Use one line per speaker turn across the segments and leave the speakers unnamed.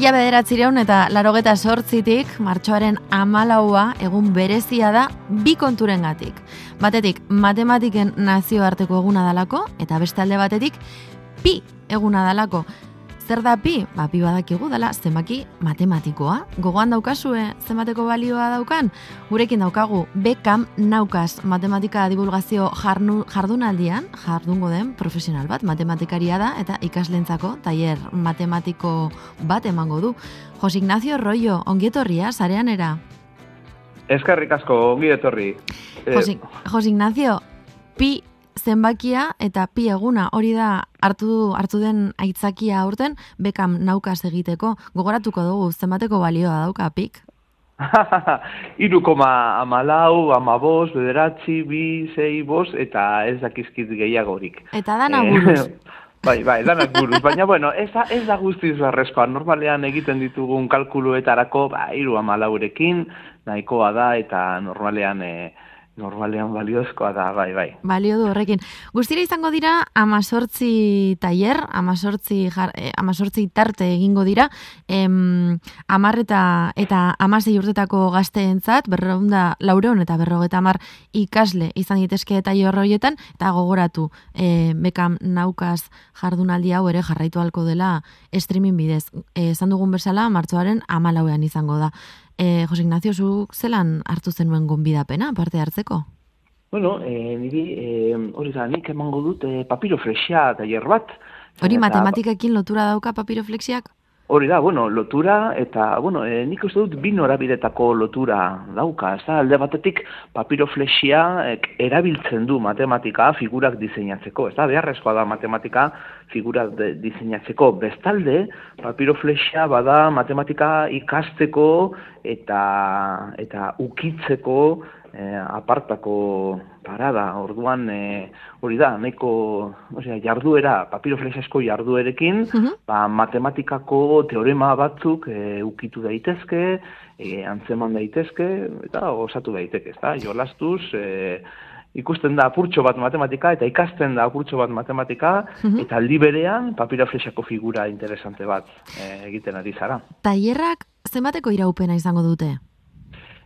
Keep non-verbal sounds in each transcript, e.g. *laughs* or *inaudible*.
Mila bederatzireun eta larogeta sortzitik, martxoaren amalaua egun berezia da bi konturen gatik. Batetik, matematiken nazioarteko eguna dalako, eta beste alde batetik, pi eguna dalako. Zer da pi? Ba, pi badakigu dela zenbaki matematikoa. Gogoan daukazue zenbateko balioa daukan? Gurekin daukagu bekam naukaz matematika divulgazio jarnu, jardunaldian, jardungo den profesional bat, matematikaria da eta ikaslentzako tailer matematiko bat emango du. Jos Ignacio Royo, ongietorria, zarean era?
Eskarrik asko, ongietorri.
Jos, Jos Ignacio, pi zenbakia eta pi eguna hori da hartu hartu den aitzakia aurten bekam naukaz egiteko gogoratuko dugu zenbateko balioa dauka pik *laughs*
Iru koma amalau, amabos, bederatzi, bi, zei, bos, eta ez dakizkit gehiagorik.
Eta dana eh, buruz. *laughs*
bai, bai, dana buruz. Baina, bueno, ez da, ez da guztiz barrezkoa. Normalean egiten ditugun kalkuluetarako, ba, iru amalaurekin, nahikoa da, eta normalean... Eh, normalean baliozkoa da, bai, bai.
Balio du horrekin. Guztira izango dira, amazortzi taier, amazortzi, jar, eh, amazortzi tarte egingo dira, em, amarreta eta amasei urtetako gazteentzat, berreunda laureon eta berrogeta amar ikasle izan ditezke eta jorroietan, eta gogoratu, e, bekam naukaz jardunaldi hau ere jarraitu halko dela streaming bidez. E, esan dugun bezala, martzoaren amalauean izango da. E, Jose Ignacio, zu zelan hartu zenuen gonbidapena, parte hartzeko?
Bueno, e, niri, e, hori da, nik emango dut e, papiroflexia eta bat.
Hori matematikakin lotura dauka papiroflexiak?
Hori da, bueno, lotura eta, bueno, e, nik uste dut bin norabidetako lotura dauka, ez da, alde batetik papiroflexia erabiltzen du matematika figurak diseinatzeko, ez da, beharrezkoa da matematika figurak diseinatzeko. Bestalde, papiroflexia bada matematika ikasteko eta, eta ukitzeko e, apartako parada, orduan e, hori da, nahiko osea, jarduera, papiroflexasko jarduerekin, uh ba, matematikako teorema batzuk e, ukitu daitezke, e, antzeman daitezke, eta osatu daiteke, ez da, jolastuz, e, ikusten da apurtxo bat matematika, eta ikasten da apurtxo bat matematika, eta aldi berean papiroflexako figura interesante bat e, egiten ari zara.
Taierrak zenbateko iraupena izango dute?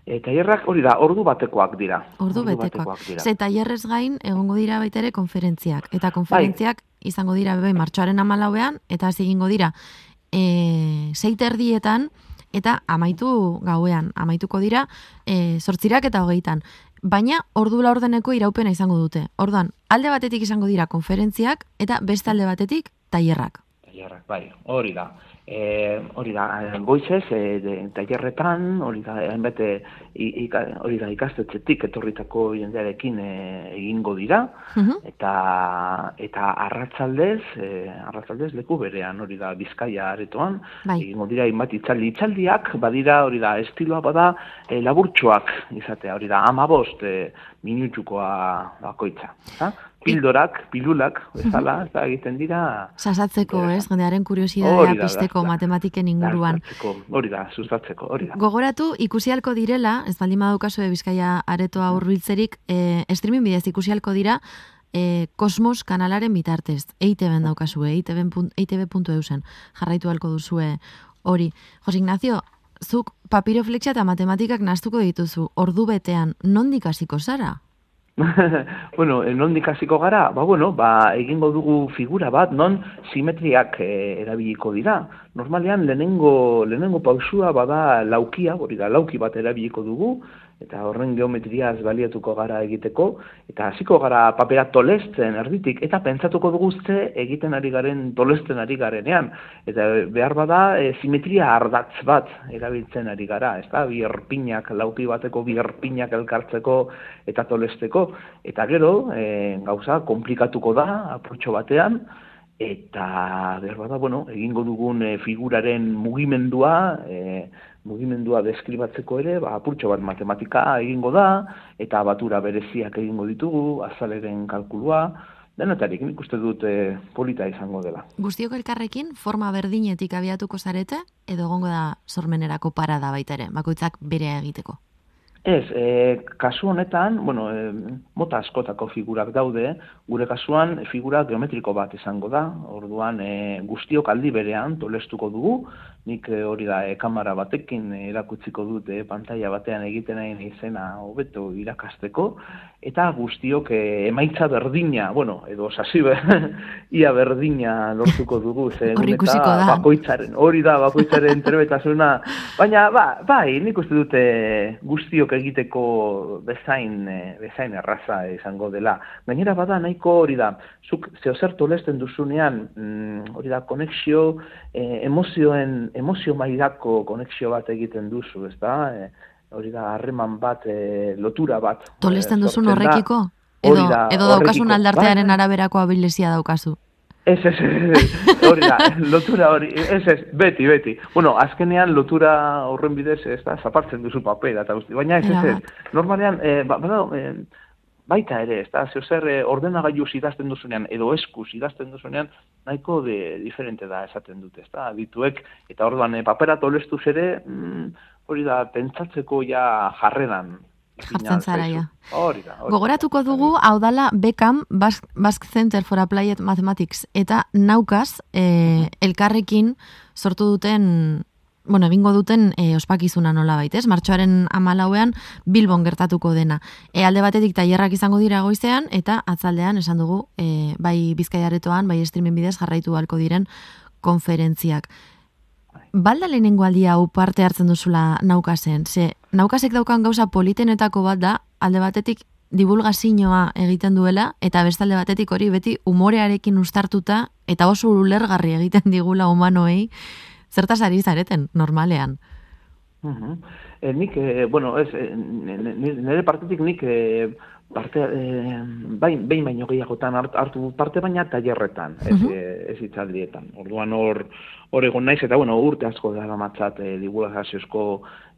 E, tailerrak hori da, ordu batekoak dira.
Ordu, ordu batekoak. dira. Ze tailerrez gain, egongo dira baita ere konferentziak. Eta konferentziak bai. izango dira bebe martxoaren amalauean, eta hasi egingo dira e, erdietan, eta amaitu gauean, amaituko dira e, sortzirak eta hogeitan. Baina ordu la ordeneko iraupena izango dute. Orduan, alde batetik izango dira konferentziak, eta beste alde batetik tailerrak.
Tailerrak, bai, hori da. E, hori da, eh, goizez, e, de, tailerretan, hori da, hainbete, hori da, ikastetzetik etorritako jendearekin e, egingo dira, eta eta arratzaldez, e, arratzaldez leku berean, hori da, bizkaia aretoan, bai. egingo dira, inbat itzaldi, itzaldiak, badira, hori da, estiloa bada, e, laburtsuak izatea, hori da, amabost e, minutukoa bakoitza pildorak, pilulak, bezala, eta egiten dira...
Sasatzeko, ez, jendearen kuriosidadea pisteko matematiken inguruan.
Hori da, sustatzeko, hori da.
Gogoratu, ikusialko direla, ez baldin badaukazu Bizkaia aretoa urbiltzerik, e, streaming bidez ikusialko dira, e, Kosmos kanalaren bitartez, EITB-en daukazue, EITB.eusen, jarraitu halko duzue hori. Jos Ignacio, zuk papiroflexia eta matematikak naztuko dituzu, ordu betean, nondik hasiko zara? *laughs*
bueno, non dikasiko gara, ba, bueno, ba, egingo dugu figura bat, non simetriak e, erabiliko dira. Normalean, lehenengo, lehenengo pausua bada laukia, hori da, lauki bat erabiliko dugu, eta horren geometriaz baliatuko gara egiteko, eta hasiko gara papera tolesten erditik, eta pentsatuko dugu ze egiten ari garen tolesten ari garenean. Eta behar bada e, simetria ardatz bat erabiltzen ari gara, ez da, bi erpinak, lauki bateko bi erpinak elkartzeko eta tolesteko. Eta gero, e, gauza, komplikatuko da, apurtxo batean, eta behar bada, bueno, egingo dugun e, figuraren mugimendua, e, mugimendua deskribatzeko ere, ba, apurtxo bat matematika egingo da, eta batura bereziak egingo ditugu, azaleren kalkulua, denetarik nik uste dut e, polita izango dela.
Guztiok elkarrekin, forma berdinetik abiatuko zarete, edo gongo da sormenerako parada baita ere, bakoitzak bere egiteko?
Ez, e, kasu honetan, bueno, e, mota askotako figurak daude, gure kasuan figura geometriko bat izango da, orduan e, guztiok aldi berean tolestuko dugu, nik e, hori da e, kamera batekin erakutziko dute pantalla batean egiten nahi izena hobeto irakasteko, eta guztiok e, emaitza berdina, bueno, edo sasi *laughs* ia berdina lortuko dugu,
ze eta
bakoitzaren, hori da, bakoitzaren terbetasuna, baina, ba, bai, nik uste dute guztiok egiteko bezain, eh, bezain erraza izango dela. Gainera bada nahiko hori da, zuk zeo zer tolesten duzunean, mm, hori da, konexio, eh, emozioen, emozio mailako konexio bat egiten duzu, ez da? Eh, hori da, harreman bat, eh, lotura bat.
Tolesten duzun horrekiko? Edo, edo daukasun aldartearen bai. araberako abilizia daukazu?
Ez, ez, ez, hori da, *laughs* lotura hori, ez, ez, beti, beti. Bueno, azkenean lotura horren bidez, ez da, zapartzen duzu papera eta guzti. Baina ez, ez, ez, normalean, eh, ba, ba, eh, baita ere, ez da, zeu zer eh, ordenagailu idazten duzunean, edo eskuz idazten duzunean, nahiko de diferente da esaten dute, ez da, dituek, eta orduan, eh, papera tolestuz ere, mm, hori da, pentsatzeko ja jarrenan,
jartzen zara, ja. Gogoratuko dugu, hau dala, Beckham, Basque Center for Applied Mathematics, eta naukaz, e, elkarrekin sortu duten, bueno, egingo duten e, ospakizuna nola baitez, martxoaren amalauean Bilbon gertatuko dena. E, alde batetik tailerrak izango dira goizean, eta atzaldean, esan dugu, e, bai bizkaiaretoan, bai streaming bidez jarraitu halko diren konferentziak. Balda lehenengo aldia hau parte hartzen duzula naukasen, ze naukasek daukan gauza politenetako bat da, alde batetik divulgazioa egiten duela, eta bestalde batetik hori beti umorearekin ustartuta, eta oso ulergarri egiten digula humanoei, zertaz ari zareten, normalean.
Uh nik, e, bueno, ez, e, nire partetik nik e, parte, e, bain, bain baino gehiagotan hartu parte baina tailerretan, ez, uh ez itzaldietan. Orduan hor, hor egon naiz, eta bueno, urte asko da matzat e, divulgaziozko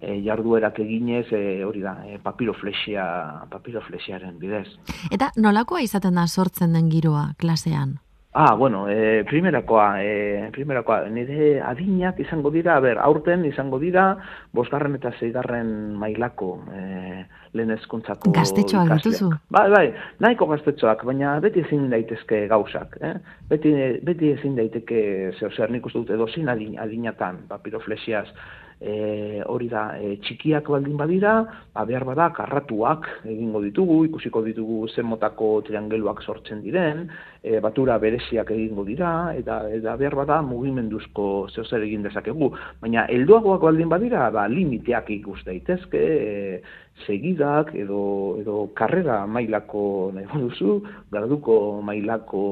e, jarduerak eginez, e, hori da, e, papiroflexia, papiroflexiaren bidez.
Eta nolakoa izaten da sortzen den giroa klasean?
Ah, bueno, e, primerakoa, e, primerakoa, nire adinak izango dira, a ber, aurten izango dira, bosgarren eta zeigarren mailako e, lehen ezkuntzako
Gaztetxoak dituzu?
Bai, bai, nahiko gaztetxoak, baina beti ezin daitezke gauzak, eh? beti, beti ezin daiteke, zeo zer nik uste dute, dozin adinatan, papiroflexiaz, e, hori da e, txikiak baldin badira, ba, behar bada karratuak egingo ditugu, ikusiko ditugu zen motako triangeluak sortzen diren, e, batura bereziak egingo dira, eta, eta behar bada mugimenduzko zer egin dezakegu. Baina helduagoak baldin badira, ba, limiteak ikus daitezke, e, segidak edo, edo karrera mailako nahi duzu, garduko mailako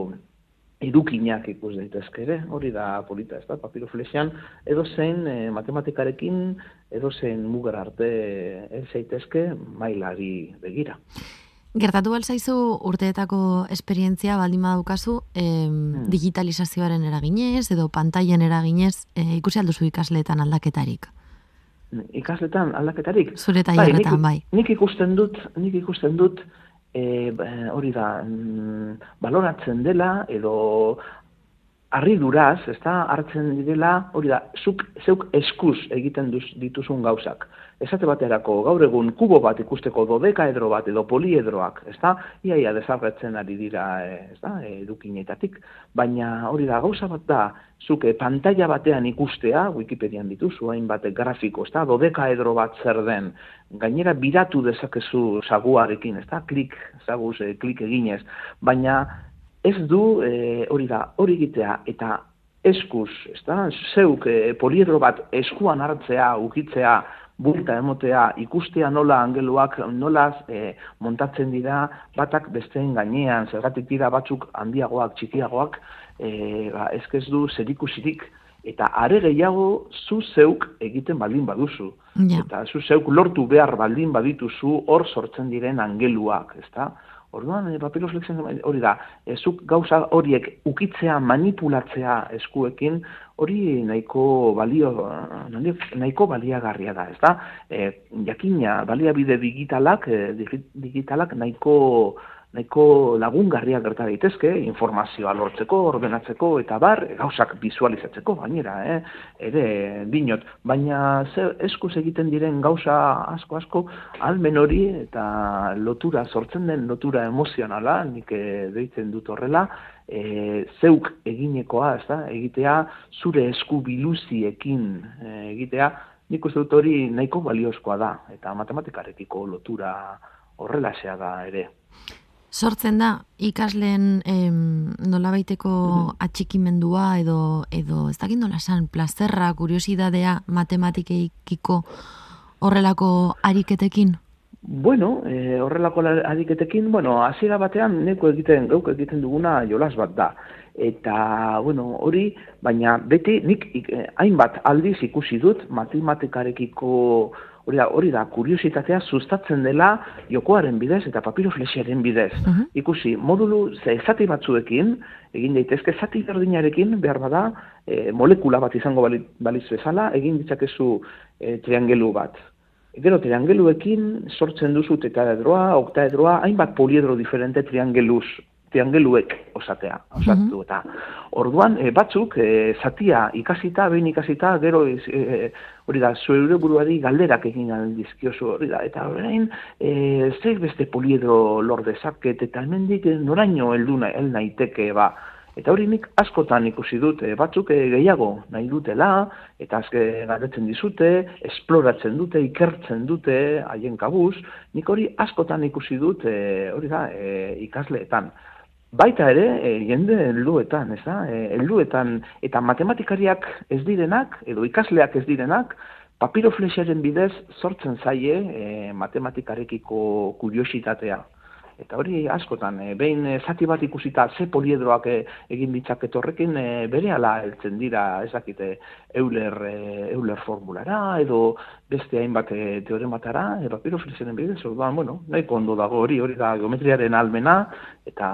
edukinak ikus daitezke ere, hori da polita, ez da, papiroflexian, edo zein e, matematikarekin, edo zein mugar arte ez zaitezke mailari begira.
Gertatu balzaizu urteetako esperientzia baldin badukazu hmm. digitalizazioaren eraginez edo pantailen eraginez e, ikusi alduzu ikasleetan aldaketarik?
Ikasleetan aldaketarik?
Zure tailerretan, bai,
bai. Nik ikusten dut, nik ikusten dut, e, hori da, mm, baloratzen dela, edo arriduraz, ez da, hartzen direla, hori da, zuk, zeuk eskuz egiten duz, dituzun gauzak. Esate baterako, gaur egun kubo bat ikusteko dodekaedro bat edo poliedroak, ez da, iaia desarretzen ari dira, eh, ez da, edukinetatik, baina hori da, gauza bat da, zuke pantalla batean ikustea, Wikipedian dituzu, hainbat grafiko, ez da, dodekaedro bat zer den, gainera biratu dezakezu saguarekin, ez da, klik, zaguz, e, klik eginez, baina ez du, e, hori da, hori egitea, eta eskuz, ez da, zeuk e, poliedro bat eskuan hartzea, ukitzea, bulta emotea, ikustea nola angeluak, nola e, montatzen dira, batak besteen gainean, zergatik dira batzuk handiagoak, txikiagoak, e, ba, ezkez du zerikusirik, eta are gehiago zu zeuk egiten baldin baduzu. Eta zu zeuk lortu behar baldin badituzu hor sortzen diren angeluak, ezta? Orduan, e, papiros hori da, e, zuk gauza horiek ukitzea, manipulatzea eskuekin, hori nahiko balio, nahiko baliagarria da, ezta? E, jakina, baliabide digitalak, digitalak nahiko nahiko lagungarria gerta daitezke, informazioa lortzeko, ordenatzeko, eta bar, gauzak visualizatzeko, bainera, eh? ere, dinot, baina ze, eskuz egiten diren gauza asko-asko, almen hori eta lotura, sortzen den lotura emozionala, nik eh, deitzen dut horrela, e, zeuk eginekoa, ez da, egitea, zure esku biluziekin e, egitea, nik uste dut hori nahiko baliozkoa da, eta matematikarekiko lotura horrela da ere
sortzen da ikasleen em, nolabaiteko mm atxikimendua edo edo ez dakit nola san plazerra, kuriosidadea matematikeikiko horrelako ariketekin?
Bueno, e, horrelako ariketekin, bueno, hasiera batean neko egiten geuk egiten duguna jolas bat da. Eta, bueno, hori, baina beti nik eh, hainbat aldiz ikusi dut matematikarekiko hori da, hori da, kuriositatea sustatzen dela jokoaren bidez eta papiroflexiaren bidez. Uh Ikusi, modulu ze ezati batzuekin, egin daitezke zati berdinarekin, behar bada, e, molekula bat izango baliz bezala, egin ditzakezu e, triangelu bat. Gero, triangeluekin sortzen duzu tetaedroa, oktaedroa, hainbat poliedro diferente triangeluz triangeluek osatea, osatu. Eta orduan e, batzuk e, zatia ikasita, behin ikasita, gero e, hori da, zure buruari galderak egin dizkiozu hori da, eta horrein e, zer beste poliedro lor dezaket, eta hemendik noraino heldu el naiteke ba, Eta hori nik askotan ikusi dut, batzuk gehiago nahi dutela, eta azke galdetzen dizute, esploratzen dute, ikertzen dute, haien kabuz, nik hori askotan ikusi dut, hori da, ikasleetan. Baita ere, e, jende helduetan, ez da? E, helduetan eta matematikariak ez direnak, edo ikasleak ez direnak, papiroflexaren bidez sortzen zaie e, matematikarekiko kuriositatea. Eta hori askotan, e, behin e, zati bat ikusita ze poliedroak e, egin ditzaket horrekin, e, bere ala heltzen dira ezakite euler, e, euler formulara edo beste hainbat e, teorematara, e, papiro filizenen bidez, orduan, bueno, nahi ondo dago hori, hori da geometriaren almena, eta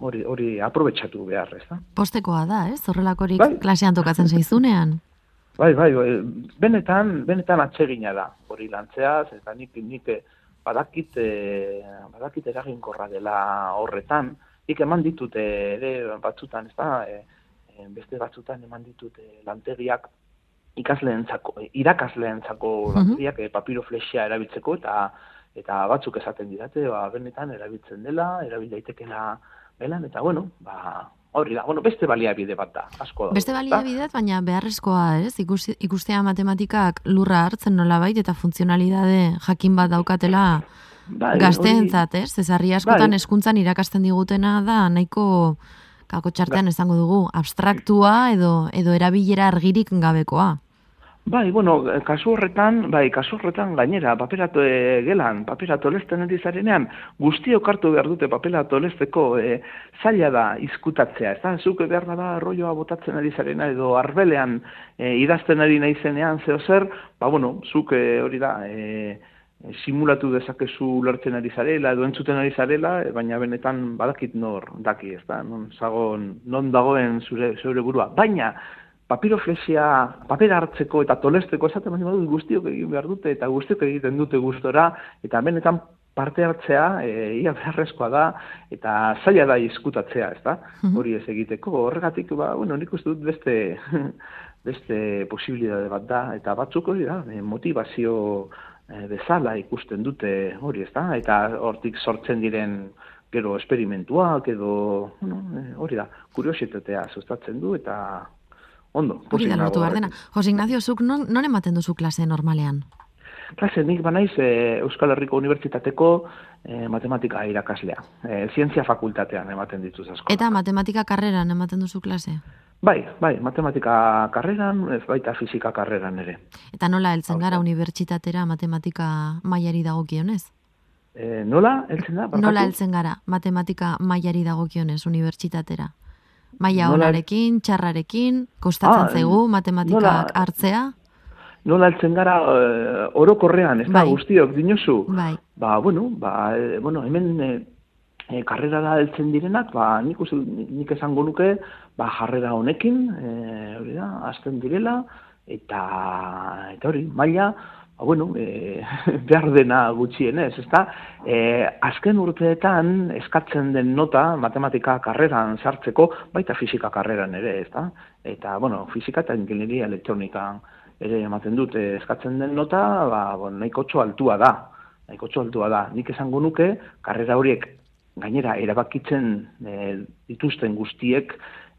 hori, hori aprobetsatu behar, ez da?
Postekoa da, ez? Horrelakorik bai. klasean tokatzen zaizunean?
Bai, bai, bai, benetan, benetan atsegina da, hori lantzeaz, eta nik, nik, badakit, e, badakit eraginkorra dela horretan, ik eman ditut ere batzutan, ez da, e, beste batzutan eman ditut e, lantegiak ikasleentzako, irakasleentzako uh lantegiak e, papiroflexia erabiltzeko eta eta batzuk esaten didate, ba, benetan erabiltzen dela, erabil daitekela belan, eta bueno, ba, Hori da, bueno, beste baliabide bat da, asko da.
Beste baliabide bat, baina beharrezkoa, ez? Ikus, ikustea matematikak lurra hartzen nola bait, eta funtzionalidade jakin bat daukatela bai, gazteentzat, ez? Zezarri askotan bai. eskuntzan irakasten digutena da, nahiko kako txartean bai. esango dugu, abstraktua edo, edo erabilera argirik gabekoa.
Bai, bueno, kasu horretan, bai, kasu horretan gainera, paperato e, gelan, paperato lesten edizarenean, guztio kartu behar dute paperato lesteko e, zaila da izkutatzea, ez da, zuk behar da arroioa botatzen edizarena edo arbelean e, idazten ari nahi zenean, zeo zer, ba, bueno, zuk e, hori da, e, simulatu dezakezu lertzen ari zarela edo entzuten ari zarela, baina benetan badakit nor daki, ez da, non, zagon, non dagoen zure, zure burua. Baina, papiroflexia papera hartzeko eta tolesteko esaten baina dut guztiok egin behar dute eta guztiok egiten dute gustora eta benetan parte hartzea e, ia beharrezkoa da eta zaila da izkutatzea, ez da? Mhm. Hori ez egiteko, horregatik, ba, bueno, nik uste dut beste, *laughs* beste posibilitate bat da, eta batzuk hori da, e, motivazio e, bezala ikusten dute hori, ez da? Eta hortik sortzen diren gero esperimentuak edo, bueno, e, hori da, kuriositatea sustatzen du eta ondo.
Hori da, lortu behar dena. Jose Ignacio, zuk non, non ematen duzu klase normalean?
Klase, nik banaiz e, Euskal Herriko Unibertsitateko e, matematika irakaslea. E, zientzia fakultatean ematen dituz asko.
Eta matematika karreran ematen duzu klase?
Bai, bai, matematika karreran, baita fizika karreran ere.
Eta nola heltzen gara unibertsitatera matematika mailari dagokionez?
E, nola heltzen da?
Nola heltzen gara matematika mailari dagokionez unibertsitatera? Maia honarekin, txarrarekin, kostatzen ah, zaigu matematikak hartzea?
Nola altzen gara uh, orokorrean, ez da, bai. guztiok, dinosu?
Bai.
Ba, bueno, ba, e, bueno hemen e, e, karrera da altzen direnak, ba, nik, uste, nik esango nuke, ba, jarrera honekin, e, hori da, azten direla, eta, eta hori, maila, bueno, e, *laughs* behar dena gutxienez, ez da? E, azken urteetan eskatzen den nota matematika karreran sartzeko, baita fizika karreran ere, ez da? Eta, bueno, fizika eta ingenieria elektronika ere ematen dut, e, eskatzen den nota, ba, bon, nahiko altua da, nahiko altua da. Nik esango nuke, karrera horiek gainera erabakitzen e, dituzten guztiek,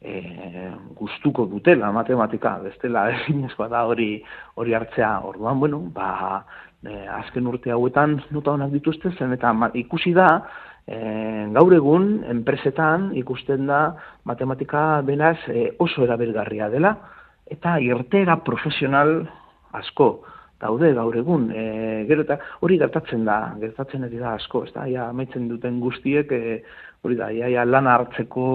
e, gustuko dutela matematika, bestela *laughs* ezinezkoa da hori hori hartzea. Orduan, bueno, ba, e, azken urte hauetan nota honak dituzte zen eta ikusi da e, gaur egun enpresetan ikusten da matematika benaz e, oso erabilgarria dela eta irtera profesional asko daude gaur egun. E, gero eta hori gertatzen da, gertatzen ari da asko, ez da, ja, amaitzen duten guztiek e, hori da, iaia lana hartzeko,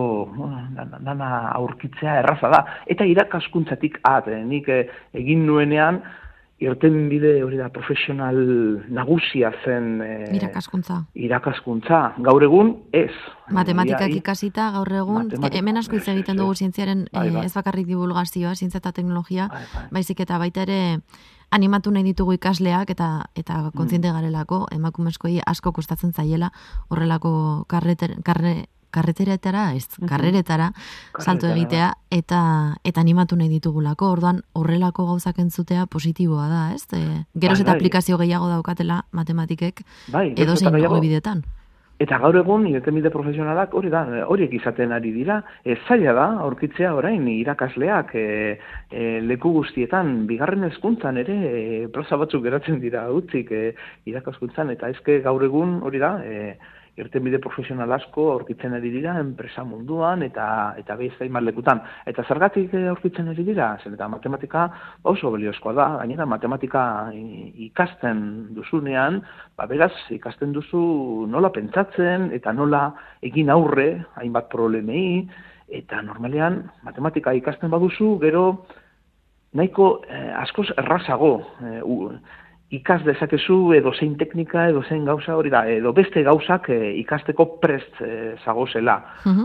lana aurkitzea erraza da. Eta irakaskuntzatik at, eh, nik eh, egin nuenean, irten bide hori da profesional nagusia zen
eh, irakaskuntza.
Irakaskuntza. Gaur egun ez.
Matematikak ikasita gaur egun hemen asko hitz egiten dugu zientziaren bai, bai. ez bakarrik divulgazioa, zientzia eta teknologia, bai, bai. baizik eta baita ere animatu nahi ditugu ikasleak eta eta mm. kontziente garelako emakumezkoei asko kostatzen zaiela horrelako karreter, karre, karreteretara, ez, mm karreretara, salto egitea, eta eta animatu nahi ditugulako, orduan horrelako gauzak entzutea positiboa da, ez? E, geroz bai, eta bai. aplikazio gehiago daukatela matematikek, bai, edo zein bidetan.
Eta gaur egun, irtenbide profesionalak hori da, horiek izaten ari dira, e, zaila da, aurkitzea orain irakasleak e, e, leku guztietan, bigarren hezkuntzan ere, e, plaza batzuk geratzen dira utzik e, irakaskuntzan, eta ezke gaur egun hori da, e, irtenbide profesional asko aurkitzen ari dira enpresa munduan eta eta beste lekutan. Eta zergatik aurkitzen ari dira? Zen eta matematika oso baliozkoa da. Gainera matematika ikasten duzunean ba beraz ikasten duzu nola pentsatzen eta nola egin aurre hainbat problemei. Eta normalean matematika ikasten baduzu gero nahiko eh, askoz errazago eh, ikas dezakezu edo zein teknika edo zein gauza hori da, edo beste gauzak e, ikasteko prest e, zagozela.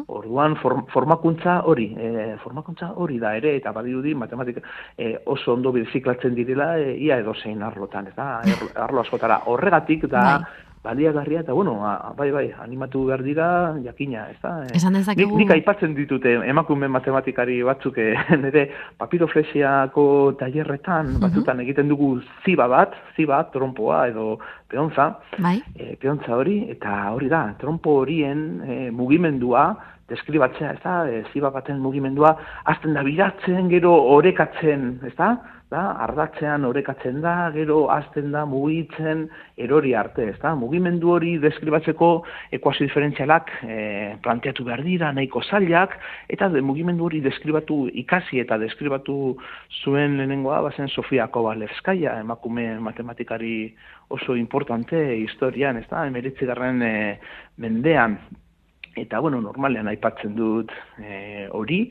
Orduan formakuntza hori, e, formakuntza hori da ere, eta badirudi matematika e, oso ondo biziklatzen direla, e, ia edo zein arlotan, ez da, *laughs* arlo askotara. Horregatik da, bai baliagarria eta bueno, bai bai, animatu behar dira jakina, ez da?
Esan dezakegu...
Nik, nik aipatzen ditute emakume matematikari batzuk eh, *laughs* nire papiroflesiako tailerretan batzutan egiten dugu ziba bat, ziba, trompoa edo peontza,
bai.
e, peontza hori, eta hori da, trompo horien e, mugimendua, deskribatzea, ez da, e, ziba baten mugimendua, azten da biratzen, gero orekatzen, ez da? da, ardatzean orekatzen da, gero azten da mugitzen erori arte, ez da, mugimendu hori deskribatzeko ekuazio diferentzialak e, planteatu behar dira, nahiko zailak, eta de, mugimendu hori deskribatu ikasi eta deskribatu zuen lehenengoa, bazen Sofia Kovalevskaya, emakume matematikari oso importante historian, ez da, emeritzi garren e, mendean, eta, bueno, normalean aipatzen dut e, hori,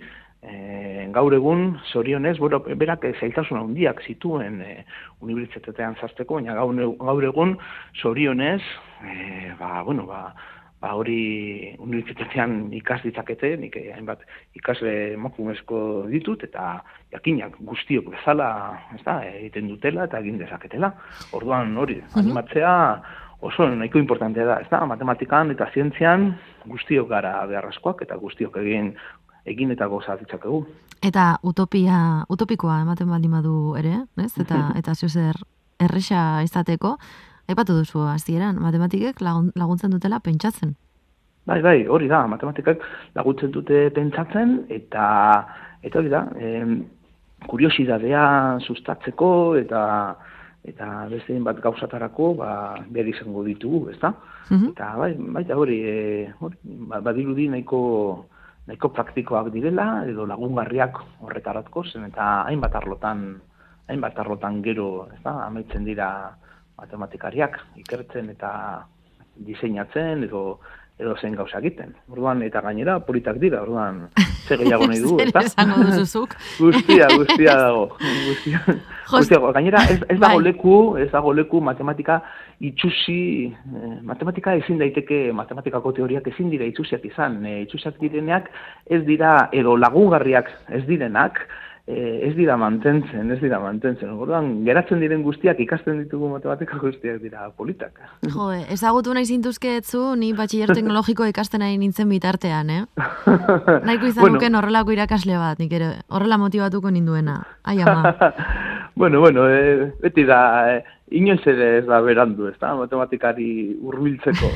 e, gaur egun, zorionez, bueno, berak zailtasun handiak zituen e, unibertsitatean zazteko, baina gaur, gaur egun, zorionez, e, ba, bueno, ba, ba hori unibertsitatean ikas ditzakete, nik hainbat ikasle emakumezko ditut, eta jakinak guztiok bezala, ez da, egiten dutela eta egin dezaketela. Orduan hori, mhm. animatzea, oso nahiko importantea da, ez da, matematikan eta zientzian guztiok gara beharrezkoak eta guztiok egin egin eta goza ditzakegu.
Eta utopia, utopikoa ematen baldin badu ere, ez? Eta *laughs* eta zer erresa izateko, aipatu duzu hasieran, matematikek laguntzen dutela pentsatzen.
Bai, bai, hori da, matematikak laguntzen dute pentsatzen eta eta hori da, em, kuriosidadea sustatzeko eta eta beste bat gauzatarako ba behar izango ditugu, ezta? Mm Eta bai, bai, hori, e, hori ba, badirudi nahiko nahiko praktikoak direla edo lagungarriak horretaratko zen eta hainbat arlotan hainbat arlotan gero, ez da, amaitzen dira matematikariak ikertzen eta diseinatzen edo edo zen gauza egiten. Orduan eta gainera politak dira, orduan *laughs* ze gehiago nahi du,
ezta? *laughs*
guztia, guztia dago. Guztia, *laughs* guztia dago. Gainera ez, ez dago bai. leku, ez dago leku matematika itxusi, eh, matematika ezin daiteke, matematikako teoriak ezin dira itxusiak izan. Eh, itxusiak direneak ez dira, edo lagungarriak ez direnak, e, ez dira mantentzen, ez dira mantentzen. Orduan, geratzen diren guztiak ikasten ditugu matematika guztiak dira politak. *laughs*
Jo, ezagutu nahi zintuzke etzu, ni batxiller *laughs* teknologiko ikasten nahi nintzen bitartean, eh? *laughs* Nahiko izan bueno. nuken horrelako irakasle bat, nik ere, horrela motivatuko ninduena. Ai, ama.
bueno, bueno, e, beti da, e, inoiz ere ez da berandu, ez da, matematikari urbiltzeko.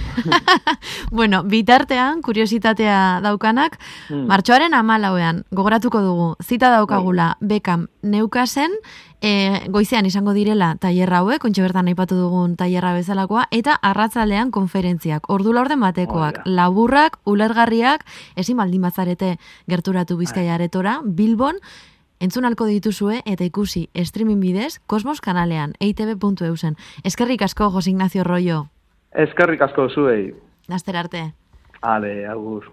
*laughs*
bueno, bitartean, kuriositatea daukanak, hmm. martxoaren amalauean, gogoratuko dugu, zita daukagula, bai. bekam, neukasen, e, goizean izango direla tailerra hauek, kontxe bertan aipatu dugun tailerra bezalakoa, eta arratzaldean konferentziak, ordu laurden batekoak, laburrak, ulergarriak, ezin baldin bazarete gerturatu bizkaia aretora, Bilbon, Entzun alko dituzue eta ikusi streaming bidez Kosmos kanalean eitb.eu zen. Eskerrik asko, Jose Ignacio Royo.
Eskerrik asko zuei.
Naster arte.
Ale, agur.